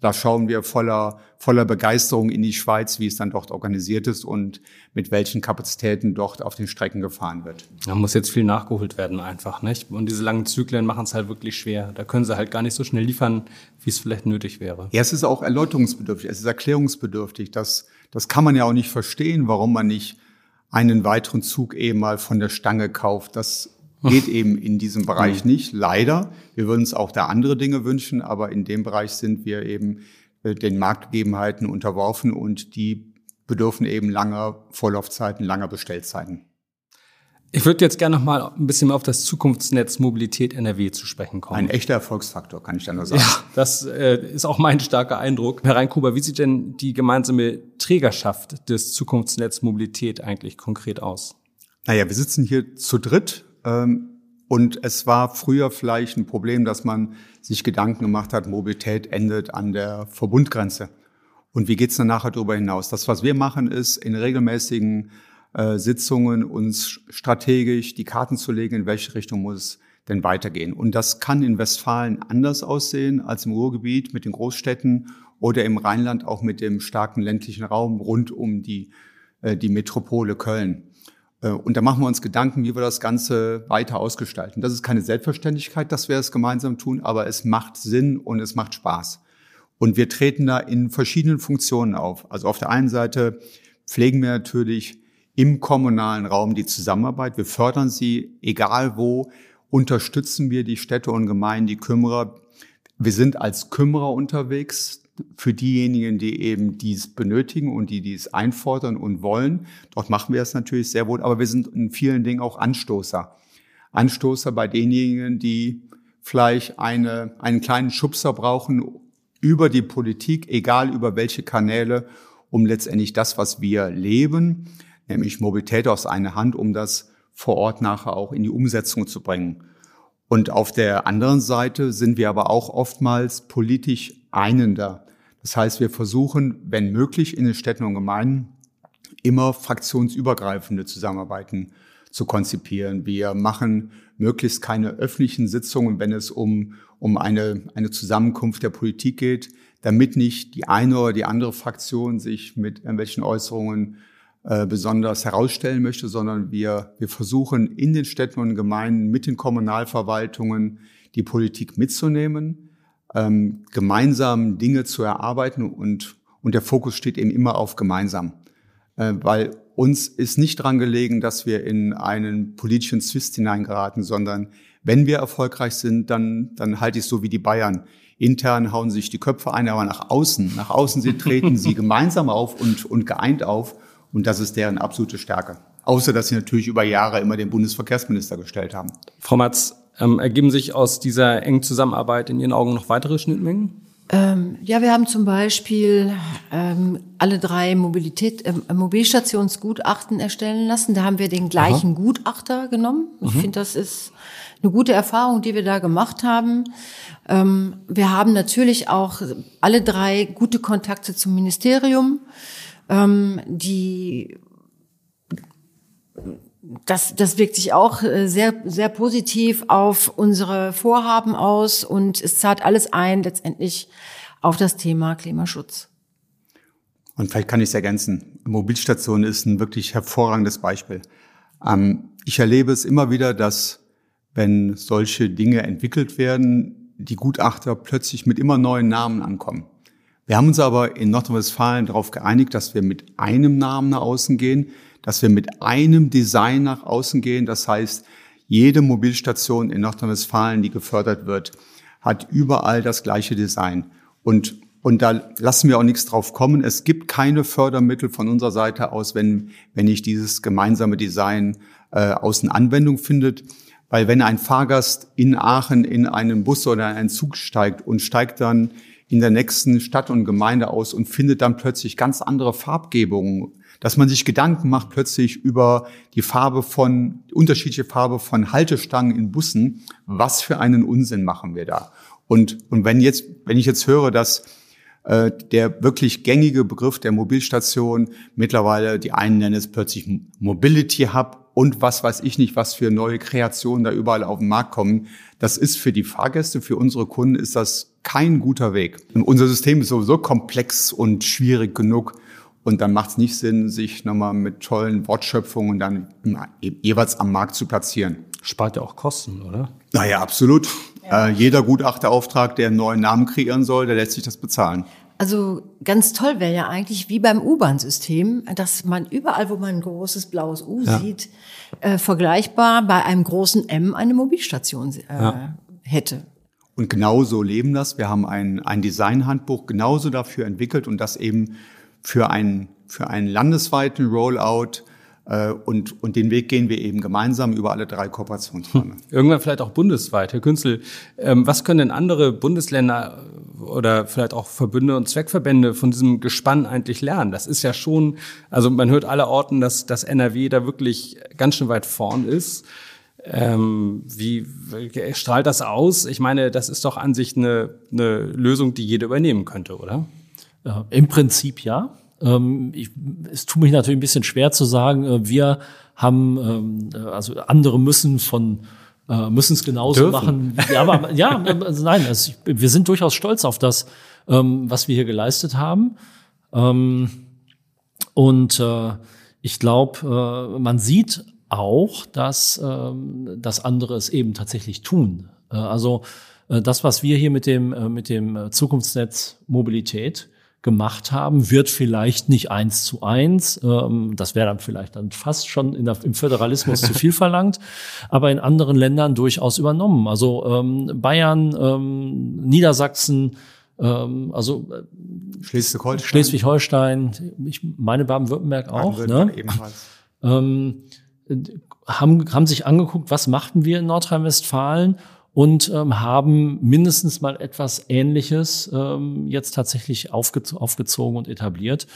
Da schauen wir voller, voller Begeisterung in die Schweiz, wie es dann dort organisiert ist und mit welchen Kapazitäten dort auf den Strecken gefahren wird. Da muss jetzt viel nachgeholt werden einfach, nicht? Und diese langen Zyklen machen es halt wirklich schwer. Da können sie halt gar nicht so schnell liefern, wie es vielleicht nötig wäre. Ja, es ist auch erläuterungsbedürftig, es ist erklärungsbedürftig. Das, das kann man ja auch nicht verstehen, warum man nicht einen weiteren Zug eben mal von der Stange kauft. Das geht eben in diesem Bereich nicht, leider. Wir würden uns auch da andere Dinge wünschen, aber in dem Bereich sind wir eben äh, den Marktgegebenheiten unterworfen und die bedürfen eben langer Vorlaufzeiten, langer Bestellzeiten. Ich würde jetzt gerne noch mal ein bisschen auf das Zukunftsnetz Mobilität NRW zu sprechen kommen. Ein echter Erfolgsfaktor, kann ich da nur sagen. Ja, das äh, ist auch mein starker Eindruck. Herr Reinkuber, wie sieht denn die gemeinsame Trägerschaft des Zukunftsnetz Mobilität eigentlich konkret aus? Naja, wir sitzen hier zu dritt und es war früher vielleicht ein Problem, dass man sich Gedanken gemacht hat, Mobilität endet an der Verbundgrenze. Und wie geht's dann nachher darüber hinaus? Das, was wir machen, ist in regelmäßigen äh, Sitzungen uns strategisch die Karten zu legen, in welche Richtung muss es denn weitergehen. Und das kann in Westfalen anders aussehen als im Ruhrgebiet mit den Großstädten oder im Rheinland auch mit dem starken ländlichen Raum rund um die, äh, die Metropole Köln. Äh, und da machen wir uns Gedanken, wie wir das Ganze weiter ausgestalten. Das ist keine Selbstverständlichkeit, dass wir es gemeinsam tun, aber es macht Sinn und es macht Spaß. Und wir treten da in verschiedenen Funktionen auf. Also auf der einen Seite pflegen wir natürlich im kommunalen Raum die Zusammenarbeit. Wir fördern sie, egal wo, unterstützen wir die Städte und Gemeinden, die Kümmerer. Wir sind als Kümmerer unterwegs für diejenigen, die eben dies benötigen und die dies einfordern und wollen. Dort machen wir es natürlich sehr wohl, aber wir sind in vielen Dingen auch Anstoßer. Anstoßer bei denjenigen, die vielleicht eine, einen kleinen Schubser brauchen über die Politik, egal über welche Kanäle, um letztendlich das, was wir leben, nämlich Mobilität aus einer Hand, um das vor Ort nachher auch in die Umsetzung zu bringen. Und auf der anderen Seite sind wir aber auch oftmals politisch einender. Das heißt, wir versuchen, wenn möglich, in den Städten und Gemeinden immer fraktionsübergreifende Zusammenarbeiten zu konzipieren. Wir machen möglichst keine öffentlichen Sitzungen, wenn es um, um eine, eine Zusammenkunft der Politik geht, damit nicht die eine oder die andere Fraktion sich mit irgendwelchen Äußerungen äh, besonders herausstellen möchte, sondern wir, wir versuchen in den Städten und Gemeinden mit den Kommunalverwaltungen die Politik mitzunehmen ähm, gemeinsam Dinge zu erarbeiten und, und der Fokus steht eben immer auf gemeinsam. Äh, weil uns ist nicht dran gelegen, dass wir in einen politischen Zwist hineingeraten, sondern wenn wir erfolgreich sind, dann, dann halte ich so wie die Bayern. Intern hauen sich die Köpfe ein, aber nach außen, nach außen sie treten sie gemeinsam auf und, und geeint auf. Und das ist deren absolute Stärke. Außer, dass sie natürlich über Jahre immer den Bundesverkehrsminister gestellt haben. Frau Matz, ähm, ergeben sich aus dieser engen Zusammenarbeit in Ihren Augen noch weitere Schnittmengen? Ähm, ja, wir haben zum Beispiel ähm, alle drei Mobilität, äh, Mobilstationsgutachten erstellen lassen. Da haben wir den gleichen Aha. Gutachter genommen. Ich mhm. finde, das ist eine gute Erfahrung, die wir da gemacht haben. Ähm, wir haben natürlich auch alle drei gute Kontakte zum Ministerium. Ähm, die das, das wirkt sich auch äh, sehr, sehr positiv auf unsere Vorhaben aus und es zahlt alles ein letztendlich auf das Thema Klimaschutz. Und vielleicht kann ich es ergänzen. Mobilstation ist ein wirklich hervorragendes Beispiel. Ähm, ich erlebe es immer wieder, dass wenn solche Dinge entwickelt werden, die Gutachter plötzlich mit immer neuen Namen ankommen. Wir haben uns aber in Nordrhein-Westfalen darauf geeinigt, dass wir mit einem Namen nach außen gehen, dass wir mit einem Design nach außen gehen. Das heißt, jede Mobilstation in Nordrhein-Westfalen, die gefördert wird, hat überall das gleiche Design. Und, und da lassen wir auch nichts drauf kommen. Es gibt keine Fördermittel von unserer Seite aus, wenn, wenn nicht dieses gemeinsame Design äh, außen Anwendung findet. Weil wenn ein Fahrgast in Aachen in einen Bus oder in einen Zug steigt und steigt dann in der nächsten Stadt und Gemeinde aus und findet dann plötzlich ganz andere Farbgebungen, dass man sich Gedanken macht plötzlich über die Farbe von, unterschiedliche Farbe von Haltestangen in Bussen. Was für einen Unsinn machen wir da? Und, und wenn jetzt, wenn ich jetzt höre, dass äh, der wirklich gängige Begriff der Mobilstation mittlerweile, die einen nennen es plötzlich Mobility Hub und was weiß ich nicht, was für neue Kreationen da überall auf den Markt kommen. Das ist für die Fahrgäste, für unsere Kunden ist das kein guter Weg. Und unser System ist sowieso komplex und schwierig genug. Und dann macht es nicht Sinn, sich nochmal mit tollen Wortschöpfungen dann jeweils am Markt zu platzieren. Spart ja auch Kosten, oder? Naja, absolut. Ja. Äh, jeder Gutachterauftrag, der einen neuen Namen kreieren soll, der lässt sich das bezahlen. Also ganz toll wäre ja eigentlich wie beim U-Bahn-System, dass man überall, wo man ein großes blaues U ja. sieht, äh, vergleichbar bei einem großen M eine Mobilstation äh, ja. hätte. Und genauso leben das. Wir haben ein, ein Designhandbuch genauso dafür entwickelt und das eben für einen, für einen landesweiten Rollout und, und den Weg gehen wir eben gemeinsam über alle drei Kooperationsräume. Hm. Irgendwann vielleicht auch bundesweit. Herr Künzel, ähm, was können denn andere Bundesländer oder vielleicht auch Verbünde und Zweckverbände von diesem Gespann eigentlich lernen? Das ist ja schon, also man hört alle Orten, dass, dass NRW da wirklich ganz schön weit vorn ist. Ähm, wie strahlt das aus? Ich meine, das ist doch an sich eine, eine Lösung, die jeder übernehmen könnte, oder? Ja, Im Prinzip ja. Ähm, ich, es tut mich natürlich ein bisschen schwer zu sagen, äh, wir haben, ähm, äh, also andere müssen von äh, müssen es genauso Dürfen. machen. Ja, aber ja, also nein, also ich, wir sind durchaus stolz auf das, ähm, was wir hier geleistet haben. Ähm, und äh, ich glaube, äh, man sieht auch, dass, ähm, dass andere es eben tatsächlich tun. Äh, also äh, das, was wir hier mit dem, mit dem Zukunftsnetz Mobilität gemacht haben, wird vielleicht nicht eins zu eins. Ähm, das wäre dann vielleicht dann fast schon der, im Föderalismus zu viel verlangt, aber in anderen Ländern durchaus übernommen. Also ähm, Bayern, ähm, Niedersachsen, ähm, also äh, Schleswig-Holstein, Schleswig-Holstein, ich meine Baden-Württemberg auch. Baden ne? ebenfalls. Ähm, haben, haben sich angeguckt, was machten wir in Nordrhein-Westfalen und ähm, haben mindestens mal etwas Ähnliches ähm, jetzt tatsächlich aufge aufgezogen und etabliert.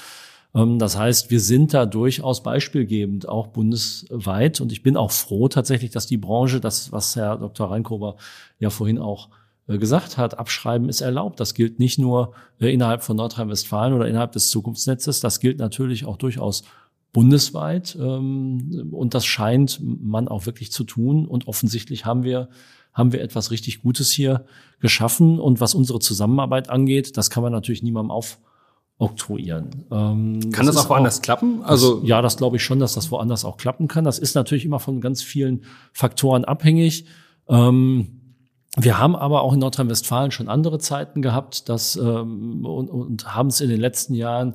Ähm, das heißt, wir sind da durchaus beispielgebend, auch bundesweit. Und ich bin auch froh tatsächlich, dass die Branche, das, was Herr Dr. Reinkober ja vorhin auch äh, gesagt hat, Abschreiben ist erlaubt. Das gilt nicht nur äh, innerhalb von Nordrhein-Westfalen oder innerhalb des Zukunftsnetzes, das gilt natürlich auch durchaus bundesweit. Ähm, und das scheint man auch wirklich zu tun. Und offensichtlich haben wir haben wir etwas richtig Gutes hier geschaffen. Und was unsere Zusammenarbeit angeht, das kann man natürlich niemandem aufoktroyieren. Ähm, kann das, das auch woanders auch, klappen? Also das, ja, das glaube ich schon, dass das woanders auch klappen kann. Das ist natürlich immer von ganz vielen Faktoren abhängig. Ähm, wir haben aber auch in Nordrhein-Westfalen schon andere Zeiten gehabt, dass, ähm, und, und haben es in den letzten Jahren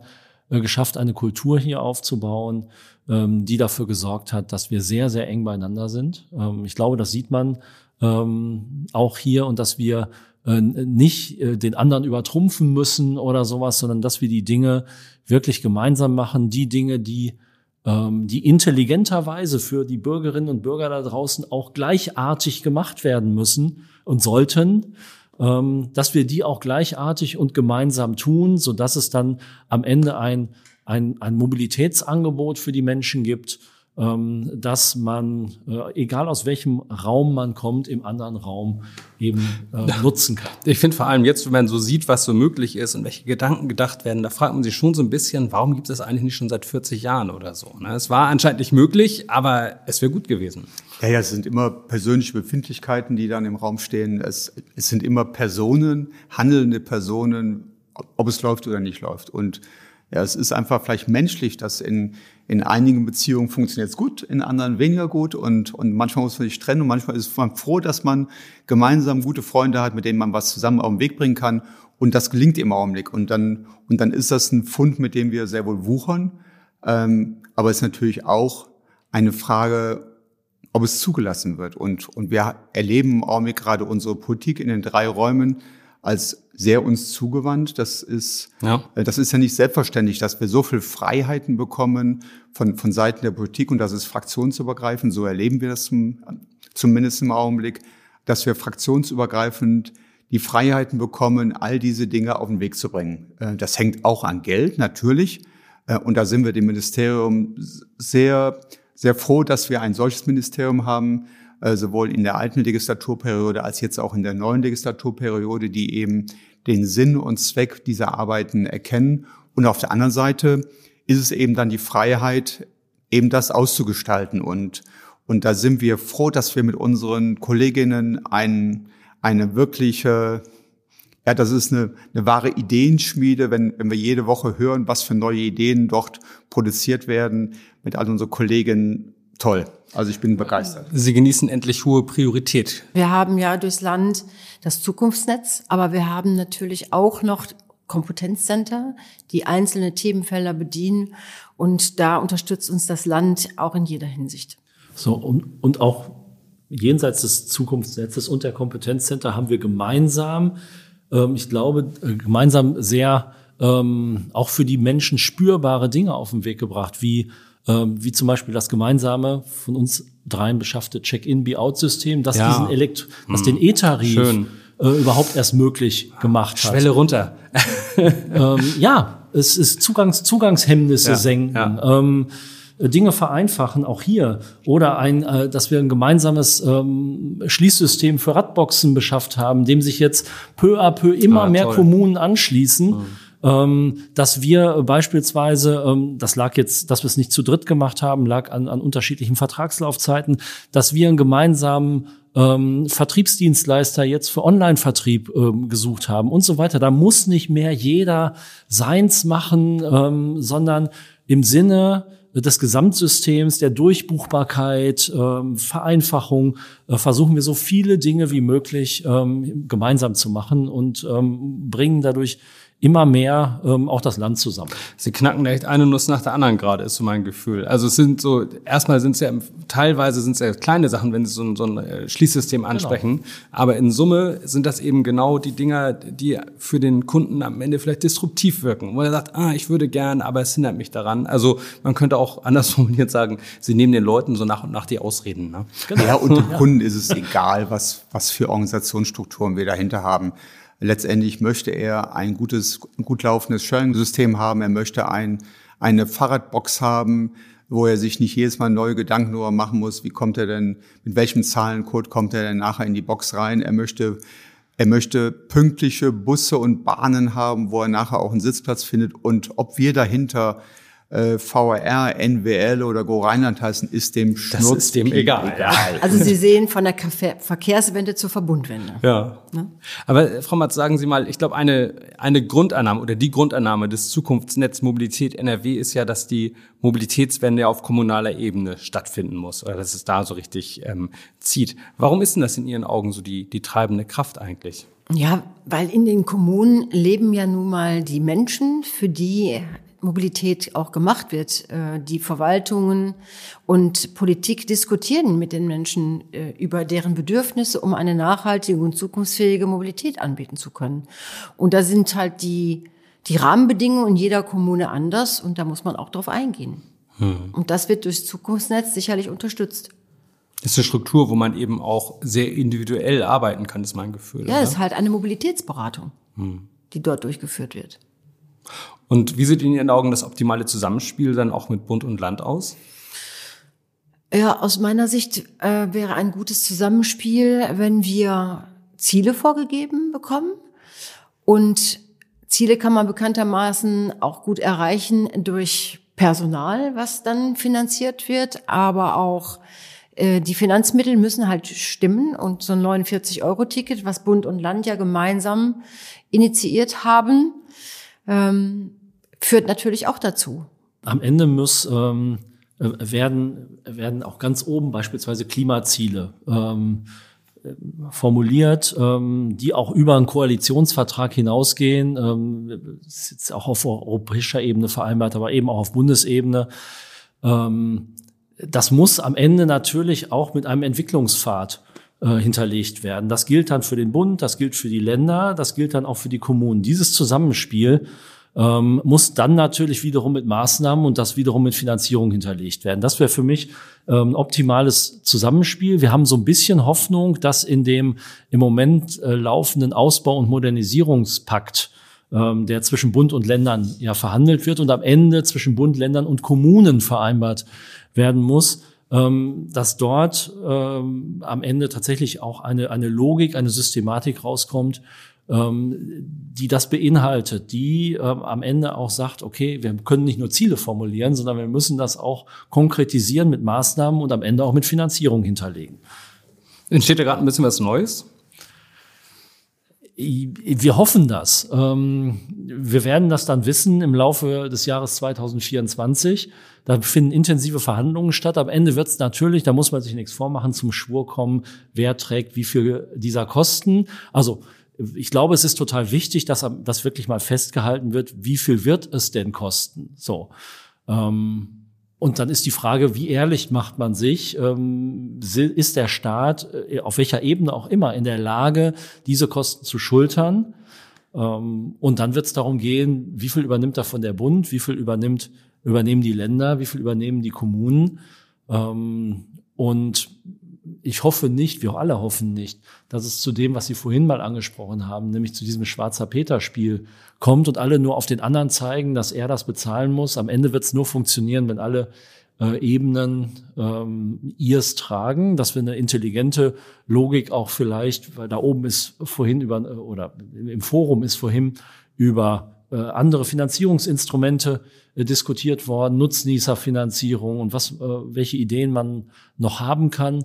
äh, geschafft, eine Kultur hier aufzubauen, ähm, die dafür gesorgt hat, dass wir sehr, sehr eng beieinander sind. Ähm, ich glaube, das sieht man ähm, auch hier und dass wir äh, nicht äh, den anderen übertrumpfen müssen oder sowas, sondern dass wir die Dinge wirklich gemeinsam machen, die Dinge, die ähm, die intelligenterweise für die Bürgerinnen und Bürger da draußen auch gleichartig gemacht werden müssen und sollten, ähm, dass wir die auch gleichartig und gemeinsam tun, so dass es dann am Ende ein, ein, ein Mobilitätsangebot für die Menschen gibt, dass man, äh, egal aus welchem Raum man kommt, im anderen Raum eben äh, nutzen kann. Ich finde vor allem jetzt, wenn man so sieht, was so möglich ist und welche Gedanken gedacht werden, da fragt man sich schon so ein bisschen, warum gibt es das eigentlich nicht schon seit 40 Jahren oder so? Ne? Es war anscheinend nicht möglich, aber es wäre gut gewesen. Ja, ja, es sind immer persönliche Befindlichkeiten, die dann im Raum stehen. Es, es sind immer Personen, handelnde Personen, ob es läuft oder nicht läuft. Und ja, es ist einfach vielleicht menschlich, dass in, in einigen Beziehungen funktioniert es gut, in anderen weniger gut und, und manchmal muss man sich trennen und manchmal ist man froh, dass man gemeinsam gute Freunde hat, mit denen man was zusammen auf den Weg bringen kann und das gelingt im Augenblick und dann, und dann ist das ein Fund, mit dem wir sehr wohl wuchern, ähm, aber es ist natürlich auch eine Frage, ob es zugelassen wird und, und wir erleben im Augenblick gerade unsere Politik in den drei Räumen, als sehr uns zugewandt. Das ist, ja. Äh, das ist ja nicht selbstverständlich, dass wir so viel Freiheiten bekommen von, von Seiten der Politik und das ist fraktionsübergreifend. So erleben wir das zum, zumindest im Augenblick, dass wir fraktionsübergreifend die Freiheiten bekommen, all diese Dinge auf den Weg zu bringen. Äh, das hängt auch an Geld, natürlich. Äh, und da sind wir dem Ministerium sehr, sehr froh, dass wir ein solches Ministerium haben, sowohl in der alten Legislaturperiode als jetzt auch in der neuen Legislaturperiode, die eben den Sinn und Zweck dieser Arbeiten erkennen. Und auf der anderen Seite ist es eben dann die Freiheit, eben das auszugestalten. Und, und da sind wir froh, dass wir mit unseren Kolleginnen ein, eine wirkliche, ja, das ist eine, eine wahre Ideenschmiede, wenn, wenn wir jede Woche hören, was für neue Ideen dort produziert werden, mit all unseren Kolleginnen toll. Also ich bin begeistert. Sie genießen endlich hohe Priorität. Wir haben ja durchs Land das Zukunftsnetz, aber wir haben natürlich auch noch Kompetenzcenter, die einzelne Themenfelder bedienen. Und da unterstützt uns das Land auch in jeder Hinsicht. So, und, und auch jenseits des Zukunftsnetzes und der Kompetenzcenter haben wir gemeinsam, ähm, ich glaube, äh, gemeinsam sehr ähm, auch für die Menschen spürbare Dinge auf den Weg gebracht, wie ähm, wie zum Beispiel das gemeinsame von uns dreien beschaffte Check-in-Be-out-System, das ja. diesen Elekt das hm. den E-Tarif äh, überhaupt erst möglich gemacht hat. Schwelle runter. ähm, ja, es ist Zugangs Zugangshemmnisse ja, senken. Ja. Ähm, Dinge vereinfachen, auch hier. Oder ein, äh, dass wir ein gemeinsames ähm, Schließsystem für Radboxen beschafft haben, dem sich jetzt peu à peu immer ah, mehr Kommunen anschließen. Mhm ähm, dass wir beispielsweise, ähm, das lag jetzt, dass wir es nicht zu dritt gemacht haben, lag an, an unterschiedlichen Vertragslaufzeiten, dass wir einen gemeinsamen ähm, Vertriebsdienstleister jetzt für Online-Vertrieb ähm, gesucht haben und so weiter. Da muss nicht mehr jeder seins machen, ähm, sondern im Sinne des Gesamtsystems, der Durchbuchbarkeit, ähm, Vereinfachung, äh, versuchen wir so viele Dinge wie möglich ähm, gemeinsam zu machen und ähm, bringen dadurch immer mehr ähm, auch das Land zusammen. Sie knacken echt eine Nuss nach der anderen gerade, ist so mein Gefühl. Also es sind so, erstmal sind es ja, teilweise sind es ja kleine Sachen, wenn Sie so ein, so ein äh, Schließsystem genau. ansprechen. Genau. Aber in Summe sind das eben genau die Dinger, die für den Kunden am Ende vielleicht disruptiv wirken. Wo er sagt, ah, ich würde gern, aber es hindert mich daran. Also man könnte auch anders formuliert sagen, Sie nehmen den Leuten so nach und nach die Ausreden. Ne? Genau. Ja, und dem Kunden ist es egal, was, was für Organisationsstrukturen wir dahinter haben. Letztendlich möchte er ein gutes, gut laufendes Sharing-System haben. Er möchte ein, eine Fahrradbox haben, wo er sich nicht jedes Mal neue Gedanken darüber machen muss, wie kommt er denn, mit welchem Zahlencode kommt er denn nachher in die Box rein. Er möchte, er möchte pünktliche Busse und Bahnen haben, wo er nachher auch einen Sitzplatz findet. Und ob wir dahinter äh, VR, NWL oder Go Rheinland heißen, ist dem Schnurz Das ist dem egal. egal. Also Sie sehen von der Verkehrswende zur Verbundwende. Ja. Ne? Aber Frau Matz, sagen Sie mal, ich glaube, eine, eine Grundannahme oder die Grundannahme des Zukunftsnetz Mobilität NRW ist ja, dass die Mobilitätswende auf kommunaler Ebene stattfinden muss oder dass es da so richtig ähm, zieht. Warum ist denn das in Ihren Augen so die, die treibende Kraft eigentlich? Ja, weil in den Kommunen leben ja nun mal die Menschen, für die Mobilität auch gemacht wird. Äh, die Verwaltungen und Politik diskutieren mit den Menschen äh, über deren Bedürfnisse, um eine nachhaltige und zukunftsfähige Mobilität anbieten zu können. Und da sind halt die, die Rahmenbedingungen in jeder Kommune anders und da muss man auch drauf eingehen. Hm. Und das wird durch Zukunftsnetz sicherlich unterstützt. Das ist eine Struktur, wo man eben auch sehr individuell arbeiten kann, ist mein Gefühl. Ja, es ist halt eine Mobilitätsberatung, hm. die dort durchgeführt wird. Und wie sieht in Ihren Augen das optimale Zusammenspiel dann auch mit Bund und Land aus? Ja, aus meiner Sicht äh, wäre ein gutes Zusammenspiel, wenn wir Ziele vorgegeben bekommen. Und Ziele kann man bekanntermaßen auch gut erreichen durch Personal, was dann finanziert wird, aber auch äh, die Finanzmittel müssen halt stimmen und so ein 49-Euro-Ticket, was Bund und Land ja gemeinsam initiiert haben, ähm, führt natürlich auch dazu. Am Ende muss ähm, äh, werden werden auch ganz oben beispielsweise Klimaziele ähm, formuliert, ähm, die auch über einen Koalitionsvertrag hinausgehen, ähm, ist jetzt auch auf europäischer Ebene vereinbart, aber eben auch auf Bundesebene. Ähm, das muss am Ende natürlich auch mit einem Entwicklungspfad äh, hinterlegt werden. Das gilt dann für den Bund, das gilt für die Länder, das gilt dann auch für die Kommunen. Dieses Zusammenspiel ähm, muss dann natürlich wiederum mit Maßnahmen und das wiederum mit Finanzierung hinterlegt werden. Das wäre für mich ähm, optimales Zusammenspiel. Wir haben so ein bisschen Hoffnung, dass in dem im Moment äh, laufenden Ausbau- und Modernisierungspakt ähm, der zwischen Bund und Ländern ja verhandelt wird und am Ende zwischen Bund, Ländern und Kommunen vereinbart werden muss, ähm, dass dort ähm, am Ende tatsächlich auch eine, eine Logik, eine Systematik rauskommt, die das beinhaltet, die ähm, am Ende auch sagt, okay, wir können nicht nur Ziele formulieren, sondern wir müssen das auch konkretisieren mit Maßnahmen und am Ende auch mit Finanzierung hinterlegen. Entsteht da gerade ein bisschen was Neues? Wir hoffen das. Ähm, wir werden das dann wissen im Laufe des Jahres 2024. Da finden intensive Verhandlungen statt. Am Ende wird es natürlich, da muss man sich nichts vormachen, zum Schwur kommen, wer trägt wie viel dieser Kosten. Also ich glaube, es ist total wichtig, dass das wirklich mal festgehalten wird, wie viel wird es denn kosten? So. Ähm, und dann ist die Frage, wie ehrlich macht man sich? Ähm, ist der Staat äh, auf welcher Ebene auch immer in der Lage, diese Kosten zu schultern? Ähm, und dann wird es darum gehen, wie viel übernimmt davon der Bund, wie viel übernimmt, übernehmen die Länder, wie viel übernehmen die Kommunen? und ich hoffe nicht, wir alle hoffen nicht, dass es zu dem, was Sie vorhin mal angesprochen haben, nämlich zu diesem Schwarzer Peter-Spiel kommt und alle nur auf den anderen zeigen, dass er das bezahlen muss. Am Ende wird es nur funktionieren, wenn alle äh, Ebenen ähm, ihrs tragen, dass wir eine intelligente Logik auch vielleicht, weil da oben ist vorhin über oder im Forum ist vorhin über äh, andere Finanzierungsinstrumente äh, diskutiert worden, Nutznießerfinanzierung und was, äh, welche Ideen man noch haben kann.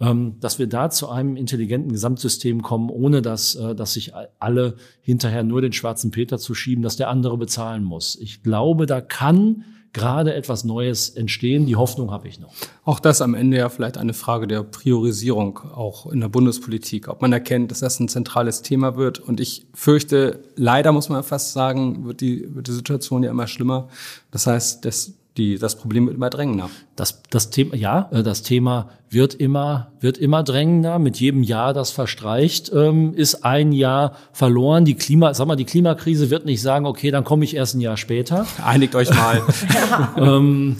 Ähm, dass wir da zu einem intelligenten Gesamtsystem kommen, ohne dass, äh, dass sich alle hinterher nur den schwarzen Peter zu schieben, dass der andere bezahlen muss. Ich glaube, da kann gerade etwas Neues entstehen. Die Hoffnung habe ich noch. Auch das am Ende ja vielleicht eine Frage der Priorisierung, auch in der Bundespolitik. Ob man erkennt, dass das ein zentrales Thema wird. Und ich fürchte, leider muss man fast sagen, wird die, wird die Situation ja immer schlimmer. Das heißt, das die, das Problem wird immer drängender. Das, das Thema, ja, äh, das Thema wird immer, wird immer drängender. Mit jedem Jahr, das verstreicht, ähm, ist ein Jahr verloren. Die Klima, sag mal, die Klimakrise wird nicht sagen, okay, dann komme ich erst ein Jahr später. Einigt euch mal. ähm,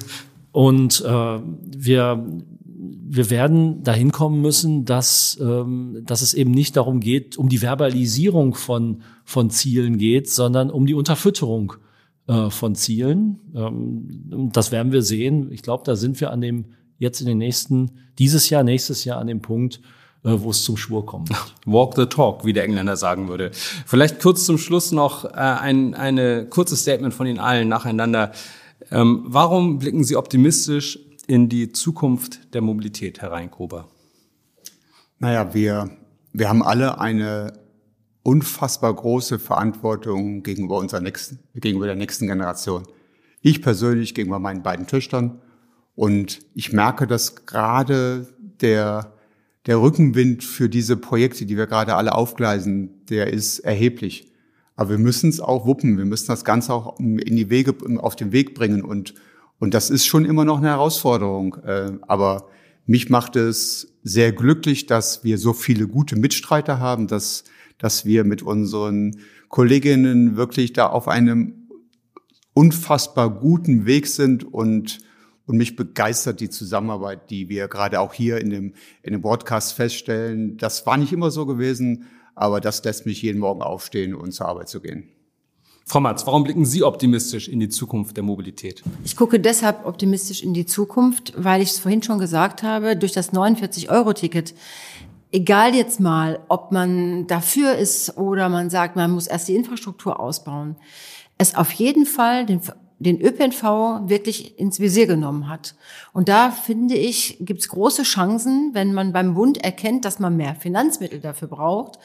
und äh, wir, wir werden dahin kommen müssen, dass, ähm, dass es eben nicht darum geht, um die Verbalisierung von, von Zielen geht, sondern um die Unterfütterung äh, von Zielen. Ähm, das werden wir sehen. Ich glaube, da sind wir an dem jetzt in den nächsten, dieses Jahr, nächstes Jahr an dem Punkt, äh, wo es zum Schwur kommt. Walk the talk, wie der Engländer sagen würde. Vielleicht kurz zum Schluss noch äh, ein eine kurzes Statement von Ihnen allen nacheinander. Ähm, warum blicken Sie optimistisch in die Zukunft der Mobilität, Herr Reinkober? Naja, wir, wir haben alle eine unfassbar große Verantwortung gegenüber unserer nächsten, gegenüber der nächsten Generation. Ich persönlich gegenüber meinen beiden Töchtern. Und ich merke, dass gerade der, der Rückenwind für diese Projekte, die wir gerade alle aufgleisen, der ist erheblich. Aber wir müssen es auch wuppen. Wir müssen das Ganze auch in die Wege, auf den Weg bringen. Und, und das ist schon immer noch eine Herausforderung. Äh, aber mich macht es sehr glücklich, dass wir so viele gute Mitstreiter haben, dass dass wir mit unseren Kolleginnen wirklich da auf einem unfassbar guten Weg sind und und mich begeistert die Zusammenarbeit, die wir gerade auch hier in dem, in dem Podcast feststellen. Das war nicht immer so gewesen, aber das lässt mich jeden Morgen aufstehen und zur Arbeit zu gehen. Frau Matz, warum blicken Sie optimistisch in die Zukunft der Mobilität? Ich gucke deshalb optimistisch in die Zukunft, weil ich es vorhin schon gesagt habe, durch das 49-Euro-Ticket egal jetzt mal, ob man dafür ist oder man sagt, man muss erst die Infrastruktur ausbauen, es auf jeden Fall den, den ÖPNV wirklich ins Visier genommen hat. Und da finde ich, gibt es große Chancen, wenn man beim Bund erkennt, dass man mehr Finanzmittel dafür braucht,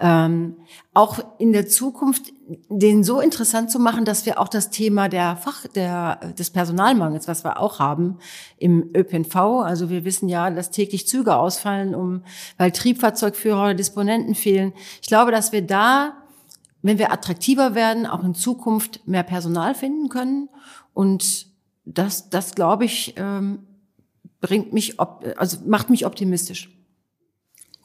ähm, auch in der Zukunft den so interessant zu machen, dass wir auch das Thema der Fach, der, des Personalmangels, was wir auch haben im ÖPNV, also wir wissen ja, dass täglich Züge ausfallen, um, weil Triebfahrzeugführer oder Disponenten fehlen. Ich glaube, dass wir da wenn wir attraktiver werden, auch in Zukunft mehr Personal finden können. Und das, das glaube ich, ähm, bringt mich, also macht mich optimistisch.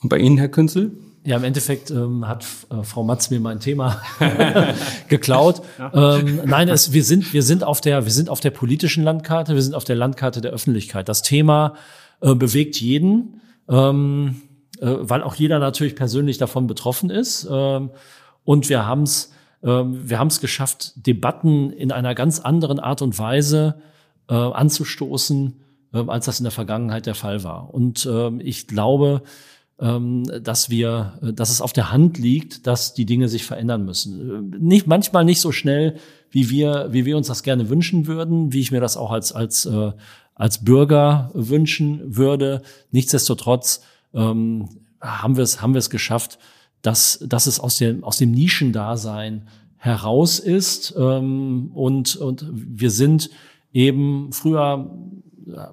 Und bei Ihnen, Herr Künzel? Ja, im Endeffekt ähm, hat äh, Frau Matz mir mein Thema geklaut. Ja. Ähm, nein, es, wir sind wir sind auf der wir sind auf der politischen Landkarte, wir sind auf der Landkarte der Öffentlichkeit. Das Thema äh, bewegt jeden, ähm, äh, weil auch jeder natürlich persönlich davon betroffen ist. Ähm, und wir haben es ähm, wir haben es geschafft, Debatten in einer ganz anderen Art und Weise äh, anzustoßen, äh, als das in der Vergangenheit der Fall war. Und äh, ich glaube, ähm, dass wir, äh, dass es auf der Hand liegt, dass die Dinge sich verändern müssen. Äh, nicht manchmal nicht so schnell, wie wir, wie wir uns das gerne wünschen würden, wie ich mir das auch als als äh, als Bürger wünschen würde. Nichtsdestotrotz ähm, haben wir es haben wir es geschafft, dass, dass es aus dem, aus dem Nischendasein heraus ist. Ähm, und, und wir sind eben früher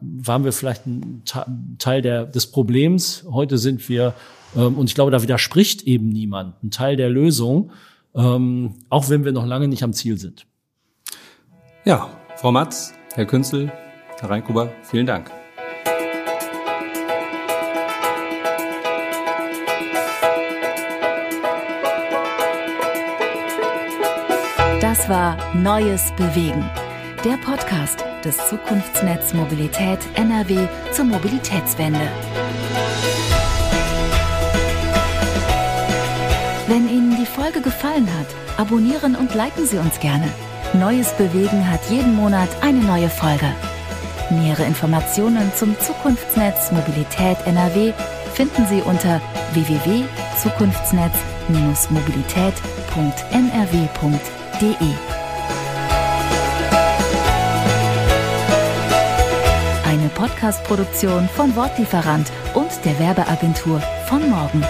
waren wir vielleicht ein Teil der, des Problems. Heute sind wir, ähm, und ich glaube, da widerspricht eben niemand, ein Teil der Lösung, ähm, auch wenn wir noch lange nicht am Ziel sind. Ja, Frau Matz, Herr Künzel, Herr Reinkuber, vielen Dank. War Neues Bewegen, der Podcast des Zukunftsnetz Mobilität NRW zur Mobilitätswende. Wenn Ihnen die Folge gefallen hat, abonnieren und liken Sie uns gerne. Neues Bewegen hat jeden Monat eine neue Folge. Nähere Informationen zum Zukunftsnetz Mobilität NRW finden Sie unter www.zukunftsnetz-mobilität.nrw.de www.ftf.de. Eine Podcast-Produktion von Wortlieferant und der Werbeagentur von morgen.